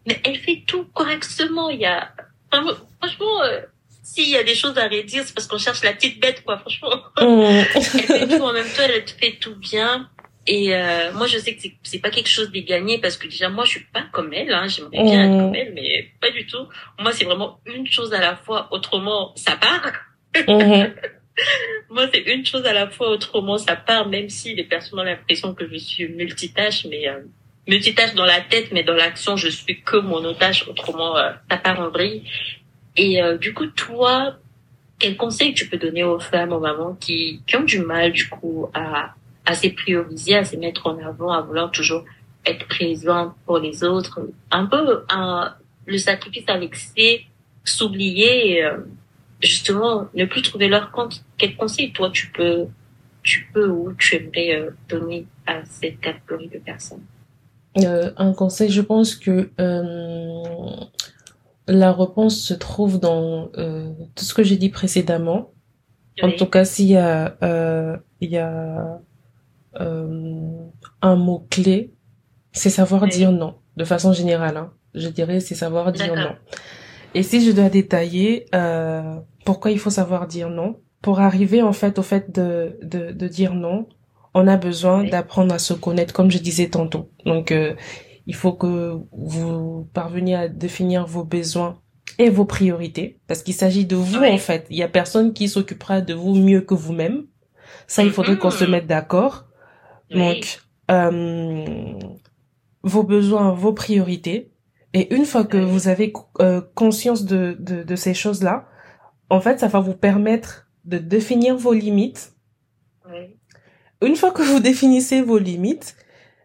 mais elle fait tout correctement. Il y a, franchement, euh, s'il y a des choses à redire, c'est parce qu'on cherche la petite bête, quoi, franchement. Mm. elle fait tout en même temps, elle fait tout bien. Et euh, moi, je sais que c'est pas quelque chose de gagné parce que déjà, moi, je suis pas comme elle. Hein, J'aimerais bien être mm. comme elle, mais pas du tout. Moi, c'est vraiment une chose à la fois. Autrement, ça part. Mm-hmm. Moi, c'est une chose à la fois, autrement ça part, même si les personnes ont l'impression que je suis multitâche, mais euh, multitâche dans la tête, mais dans l'action, je suis que monotache, autrement euh, ça part en vrille. Et euh, du coup, toi, quel conseil tu peux donner aux femmes, aux mamans qui, qui ont du mal, du coup, à, à se prioriser, à se mettre en avant, à vouloir toujours être présent pour les autres, un peu le sacrifice à l'excès, s'oublier, justement ne plus trouver leur compte. Quel conseil toi tu peux, tu peux ou tu aimerais euh, donner à cette catégorie de personnes? Euh, Un conseil, je pense que euh, la réponse se trouve dans euh, tout ce que j'ai dit précédemment. En tout cas, s'il y a, il y a un mot clé, c'est savoir dire non. De façon générale, hein. je dirais, c'est savoir dire non. Et si je dois détailler euh, pourquoi il faut savoir dire non, pour arriver en fait au fait de, de, de dire non, on a besoin d'apprendre à se connaître, comme je disais tantôt. Donc, euh, il faut que vous parveniez à définir vos besoins et vos priorités, parce qu'il s'agit de vous en fait. Il y a personne qui s'occupera de vous mieux que vous-même. Ça, il faudrait qu'on se mette d'accord. Donc, euh, vos besoins, vos priorités, et une fois que vous avez euh, conscience de, de, de ces choses-là, en fait, ça va vous permettre de définir vos limites. Oui. Une fois que vous définissez vos limites,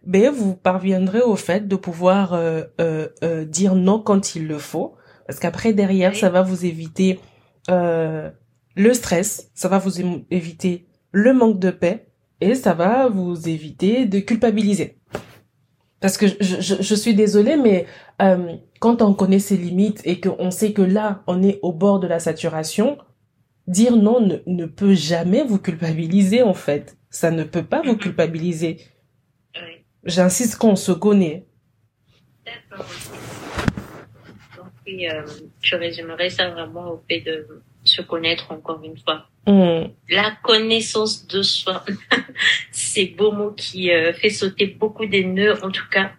ben vous parviendrez au fait de pouvoir euh, euh, euh dire non quand il le faut, parce qu'après derrière, ça va vous éviter euh, le stress, ça va vous éviter le manque de paix et ça va vous éviter de culpabiliser. Parce que je, je, je suis désolée, mais euh, quand on connaît ses limites et qu'on sait que là, on est au bord de la saturation, dire non ne, ne peut jamais vous culpabiliser, en fait. Ça ne peut pas vous culpabiliser. Oui. J'insiste qu'on se connaît. D'accord. Donc, oui, euh, je résumerai ça vraiment au fait de se connaître encore une fois. Mm. La connaissance de soi, c'est beau mot qui euh, fait sauter beaucoup des nœuds, en tout cas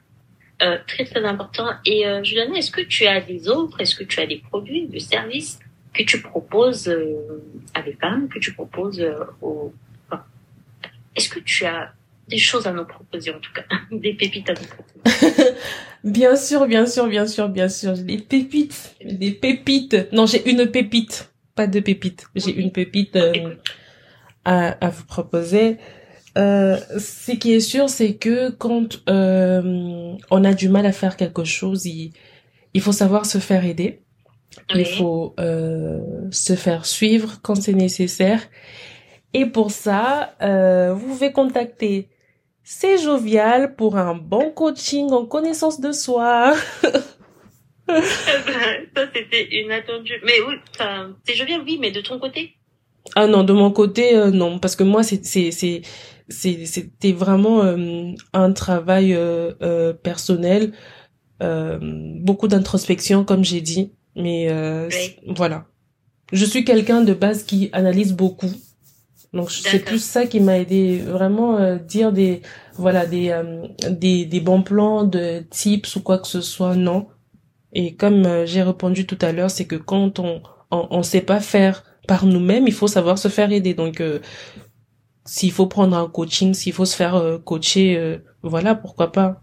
euh, très très important. Et euh, Juliana, est-ce que tu as des offres, est-ce que tu as des produits, des services que tu proposes euh, à des femmes, que tu proposes aux... Enfin, est-ce que tu as des choses à nous proposer en tout cas, des pépites à nous proposer? bien sûr, bien sûr, bien sûr, bien sûr. Des pépites, des pépites. Non, j'ai une pépite, pas de pépites. J'ai une pépite euh, à, à vous proposer. Euh, ce qui est sûr, c'est que quand euh, on a du mal à faire quelque chose, il, il faut savoir se faire aider. Il faut se faire suivre quand c'est nécessaire. Et pour ça, vous pouvez contacter C'est Jovial pour un bon coaching en connaissance de soi. ça, c'était inattendu. Mais oui, c'est Jovial, oui, mais de ton côté? Ah non, de mon côté, euh, non. Parce que moi, c'est c'est c'était vraiment euh, un travail euh, personnel, beaucoup d'introspection, comme j'ai dit. Mais voilà. Je suis quelqu'un de base qui analyse beaucoup. Donc c'est plus ça qui m'a aidé vraiment euh, dire des voilà des, euh, des des bons plans de tips ou quoi que ce soit non. Et comme euh, j'ai répondu tout à l'heure, c'est que quand on, on on sait pas faire par nous-mêmes, il faut savoir se faire aider. Donc s'il faut prendre un coaching, s'il faut se faire coacher, voilà, pourquoi pas.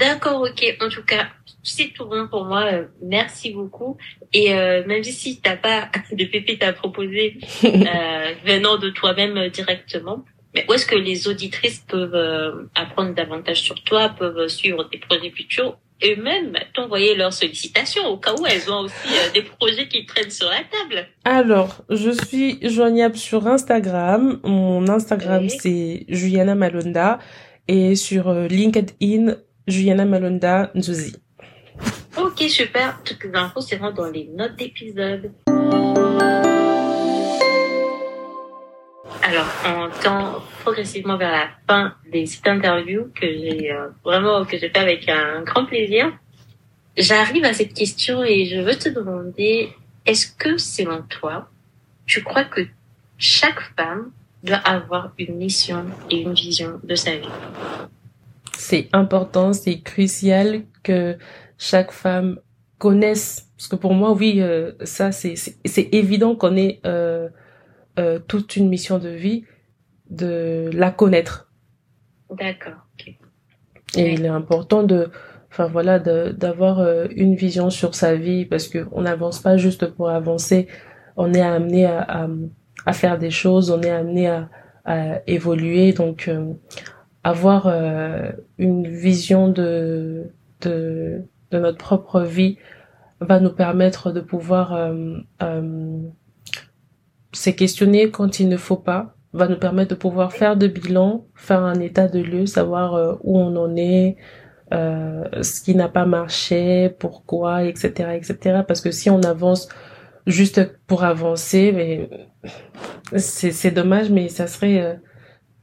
D'accord, ok. En tout cas, c'est tout bon pour moi. Euh, merci beaucoup. Et euh, même si t'as pas de pépites à proposer euh, venant de toi-même directement, mais où est-ce que les auditrices peuvent apprendre davantage sur toi, peuvent suivre tes projets futurs et même t'envoyer leurs sollicitations au cas où elles ont aussi des projets qui traînent sur la table. Alors, je suis joignable sur Instagram. Mon Instagram c'est Juliana Malonda et sur LinkedIn Juliana Malonda Nzuzi. Ok, super. Toutes les infos seront dans les notes d'épisode. Alors, on tend progressivement vers la fin des sites interviews que j'ai euh, vraiment que j'ai fait avec un grand plaisir. J'arrive à cette question et je veux te demander est-ce que selon toi, tu crois que chaque femme doit avoir une mission et une vision de sa vie? C'est important, c'est crucial que chaque femme connaisse. Parce que pour moi, oui, euh, ça, c'est, c'est, évident qu'on ait euh, euh, toute une mission de vie, de la connaître. D'accord. Et il est important de, enfin voilà, d'avoir une vision sur sa vie parce que on n'avance pas juste pour avancer. On est amené à, à, à faire des choses, on est amené à, à évoluer. Donc avoir euh, une vision de, de, de notre propre vie va nous permettre de pouvoir euh, euh, se questionner quand il ne faut pas, va nous permettre de pouvoir faire de bilan, faire un état de lieu, savoir euh, où on en est, euh, ce qui n'a pas marché, pourquoi, etc., etc. Parce que si on avance juste pour avancer, mais c'est dommage, mais ça serait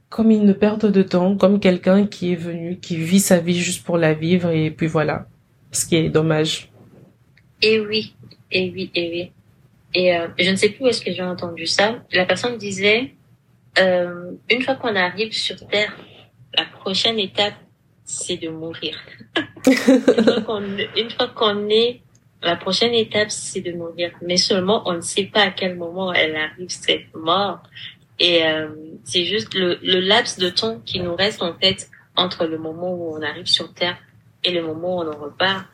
comme une perte de temps, comme quelqu'un qui est venu, qui vit sa vie juste pour la vivre et puis voilà. Ce qui est dommage. Et oui, et oui, et oui. Et euh, je ne sais plus où est-ce que j'ai entendu ça. La personne disait, euh, une fois qu'on arrive sur Terre, la prochaine étape, c'est de mourir. une fois qu'on est, la prochaine étape, c'est de mourir. Mais seulement, on ne sait pas à quel moment elle arrive, cette mort. Et euh, c'est juste le, le, laps de temps qui nous reste en tête entre le moment où on arrive sur Terre et le moment où on en repart.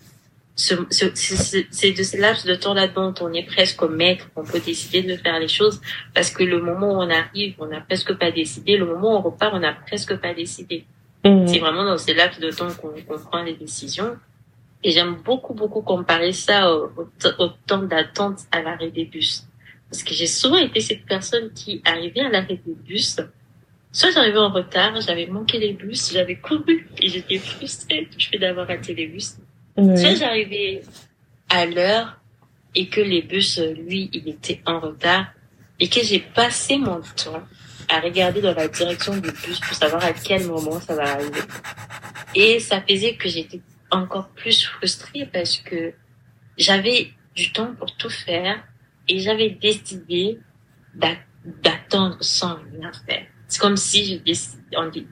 C'est de ce laps de temps là dont on est presque maître, on peut décider de faire les choses, parce que le moment où on arrive, on n'a presque pas décidé, le moment où on repart, on n'a presque pas décidé. Mmh. C'est vraiment dans ces laps de temps qu'on prend les décisions. Et j'aime beaucoup, beaucoup comparer ça au, au temps d'attente à l'arrêt des bus. Parce que j'ai souvent été cette personne qui arrivait à l'arrêt des bus. Soit j'arrivais en retard, j'avais manqué les bus, j'avais couru et j'étais frustrée du fait d'avoir raté les bus. Soit j'arrivais à l'heure et que les bus, lui, il était en retard et que j'ai passé mon temps à regarder dans la direction du bus pour savoir à quel moment ça va arriver. Et ça faisait que j'étais encore plus frustrée parce que j'avais du temps pour tout faire et j'avais décidé d'attendre sans rien faire. C'est comme si je décide,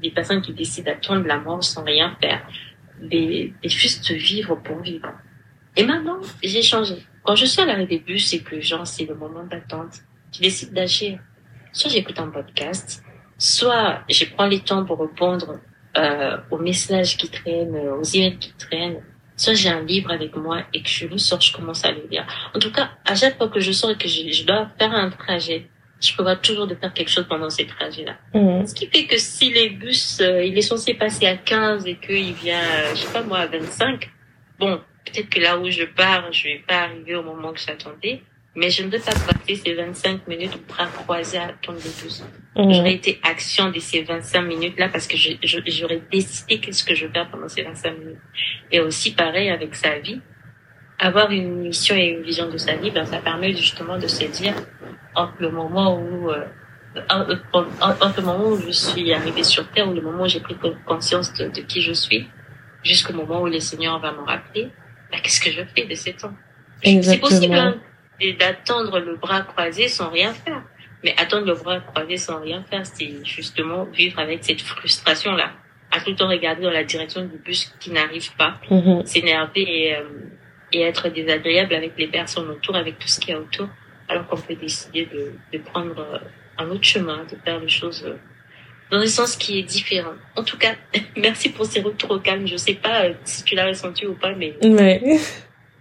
des personnes qui décident d'attendre la mort sans rien faire, et, juste vivre pour vivre. Et maintenant, j'ai changé. Quand je suis à l'arrêt des bus et que genre c'est le moment d'attente, je décide d'agir. Soit j'écoute un podcast, soit je prends les temps pour répondre euh, aux messages qui traînent, aux emails qui traînent, soit j'ai un livre avec moi et que je le sors, je commence à le lire. En tout cas, à chaque fois que je sors et que je, je dois faire un trajet, je prévois toujours de faire quelque chose pendant ces trajets-là. Mmh. Ce qui fait que si les bus, euh, il est censé passer à 15 et qu'il vient, euh, je sais pas moi, à 25, bon, peut-être que là où je pars, je vais pas arriver au moment que j'attendais, mais je ne veux pas passer ces 25 minutes bras croisés à attendre le bus. Mmh. J'aurais été action de ces 25 minutes-là parce que j'aurais décidé qu'est-ce que je vais faire pendant ces 25 minutes. Et aussi, pareil, avec sa vie, avoir une mission et une vision de sa vie, ben, ça permet justement de se dire, entre le moment où, euh, entre le moment où je suis arrivée sur Terre, ou le moment où j'ai pris conscience de, qui je suis, jusqu'au moment où le Seigneur va me rappeler, ben, qu'est-ce que je fais de ces temps? C'est possible hein, d'attendre le bras croisé sans rien faire. Mais attendre le bras croisé sans rien faire, c'est justement vivre avec cette frustration-là. À tout le temps regarder dans la direction du bus qui n'arrive pas, mm-hmm. s'énerver et, euh, et être désagréable avec les personnes autour, avec tout ce qu'il y a autour, alors qu'on peut décider de, de prendre euh, un autre chemin, de faire les choses euh, dans un sens qui est différent. En tout cas, merci pour ces retours au calme. Je sais pas si tu l'as ressenti ou pas, mais ouais.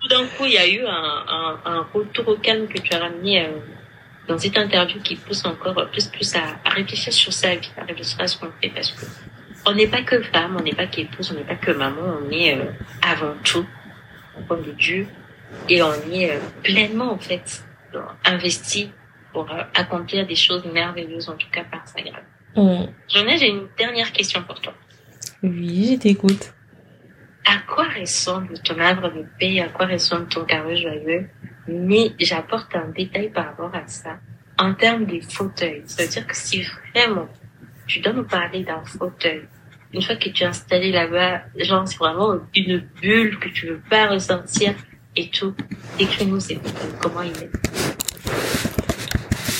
tout d'un coup, il y a eu un, un, un, retour au calme que tu as ramené dans cette interview qui pousse encore plus plus à, à, réfléchir sur sa vie, à réfléchir à ce qu'on fait parce que on n'est pas que femme, on n'est pas qu'épouse, on n'est pas que maman, on est euh, avant tout enfant de Dieu et on est euh, pleinement en fait investi pour euh, accomplir des choses merveilleuses en tout cas par sa grâce. Mmh. j'ai une dernière question pour toi. Oui, je t'écoute. À quoi ressemble ton arbre de paix? À quoi ressemble ton carreau joyeux? Mais j'apporte un détail par rapport à ça. En termes des fauteuils, c'est-à-dire que si vraiment tu dois nous parler d'un fauteuil, une fois que tu es installé là-bas, genre c'est vraiment une bulle que tu veux pas ressentir et tout. Décris-nous comment il est.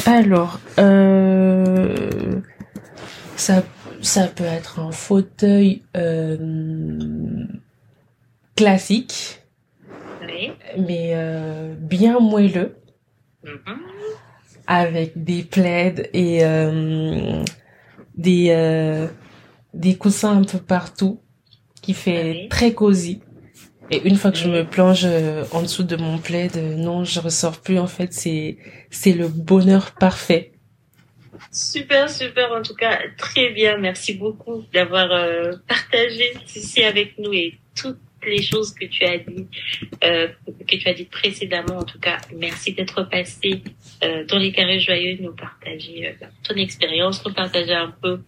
Alors, euh, ça, ça peut être un fauteuil euh, classique mais euh, bien moelleux, mm-hmm. avec des plaids et des des coussins un peu partout, qui fait très cosy. Et une fois que je me plonge en dessous de mon plaid, non, je ressors plus. En fait, c'est c'est le bonheur parfait. Super, super. En tout cas, très bien. Merci beaucoup d'avoir partagé ceci avec nous et tout les choses que tu as dit, euh, que tu as dit précédemment. En tout cas, merci d'être passé euh, dans les carrés joyeux, nous partager euh, ton expérience, nous partager un peu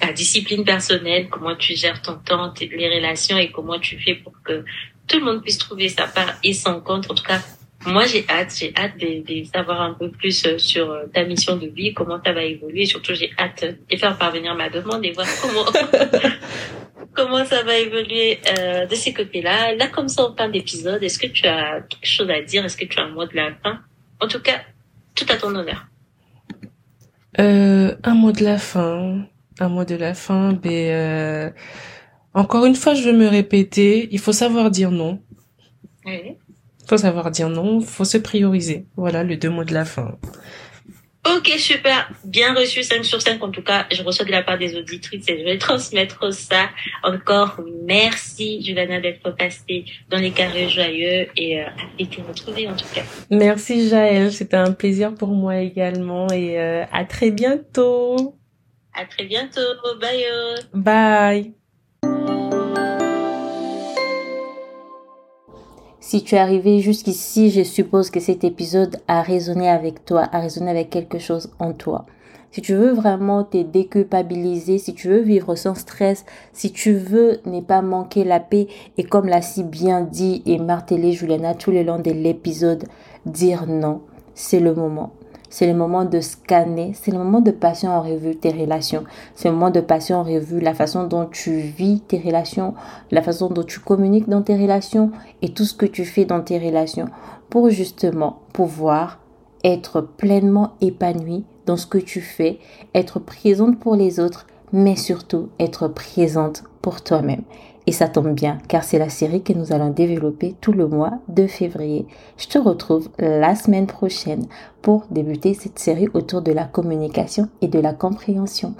ta discipline personnelle, comment tu gères ton temps, les relations et comment tu fais pour que tout le monde puisse trouver sa part et son compte. En tout cas, moi, j'ai hâte, j'ai hâte de, de, savoir un peu plus euh, sur euh, ta mission de vie, comment ça va évoluer. Surtout, j'ai hâte de faire parvenir ma demande et voir comment comment ça va évoluer euh, de ces côtés-là. Là, comme ça, en fin d'épisode, est-ce que tu as quelque chose à dire? Est-ce que tu as un mot de la fin? En tout cas, tout à ton honneur. Euh, un mot de la fin. Un mot de la fin. Ben, euh, encore une fois, je veux me répéter. Il faut savoir dire non. Oui. Il faut savoir dire non. Il faut se prioriser. Voilà le deux mots de la fin. Ok, super. Bien reçu, 5 sur 5. En tout cas, je reçois de la part des auditrices et je vais transmettre ça. Encore merci, Juliana, d'être passée dans les carrés joyeux et euh, à te retrouver en tout cas. Merci, Jaël. C'était un plaisir pour moi également et euh, à très bientôt. À très bientôt. Bye. Bye. Si tu es arrivé jusqu'ici, je suppose que cet épisode a résonné avec toi, a résonné avec quelque chose en toi. Si tu veux vraiment te déculpabiliser, si tu veux vivre sans stress, si tu veux ne pas manquer la paix et comme l'a si bien dit et martelé Juliana tout le long de l'épisode, dire non, c'est le moment. C'est le moment de scanner, c'est le moment de passer en revue tes relations. C'est le moment de passer en revue la façon dont tu vis tes relations, la façon dont tu communiques dans tes relations et tout ce que tu fais dans tes relations pour justement pouvoir être pleinement épanoui dans ce que tu fais, être présente pour les autres, mais surtout être présente pour toi-même. Et ça tombe bien car c'est la série que nous allons développer tout le mois de février. Je te retrouve la semaine prochaine pour débuter cette série autour de la communication et de la compréhension.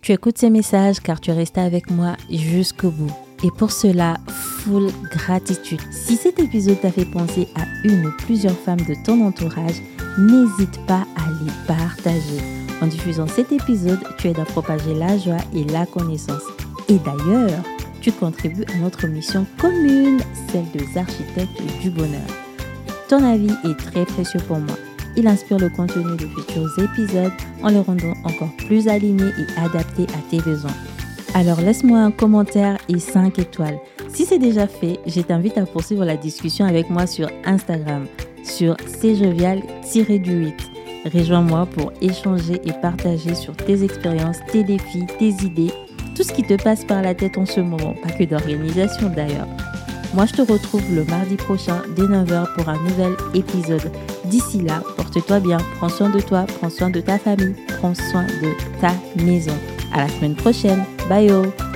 Tu écoutes ces messages car tu es resté avec moi jusqu'au bout. Et pour cela, full gratitude. Si cet épisode t'a fait penser à une ou plusieurs femmes de ton entourage, n'hésite pas à les partager. En diffusant cet épisode, tu aides à propager la joie et la connaissance. Et d'ailleurs, tu contribues à notre mission commune, celle des architectes du bonheur. Ton avis est très précieux pour moi. Il inspire le contenu de futurs épisodes en les rendant encore plus alignés et adaptés à tes besoins. Alors laisse-moi un commentaire et 5 étoiles. Si c'est déjà fait, je t'invite à poursuivre la discussion avec moi sur Instagram, sur cjovial-du8. Rejoins-moi pour échanger et partager sur tes expériences, tes défis, tes idées, tout ce qui te passe par la tête en ce moment, pas que d'organisation d'ailleurs. Moi, je te retrouve le mardi prochain dès 9h pour un nouvel épisode. D'ici là, porte-toi bien, prends soin de toi, prends soin de ta famille, prends soin de ta maison. À la semaine prochaine. Bye!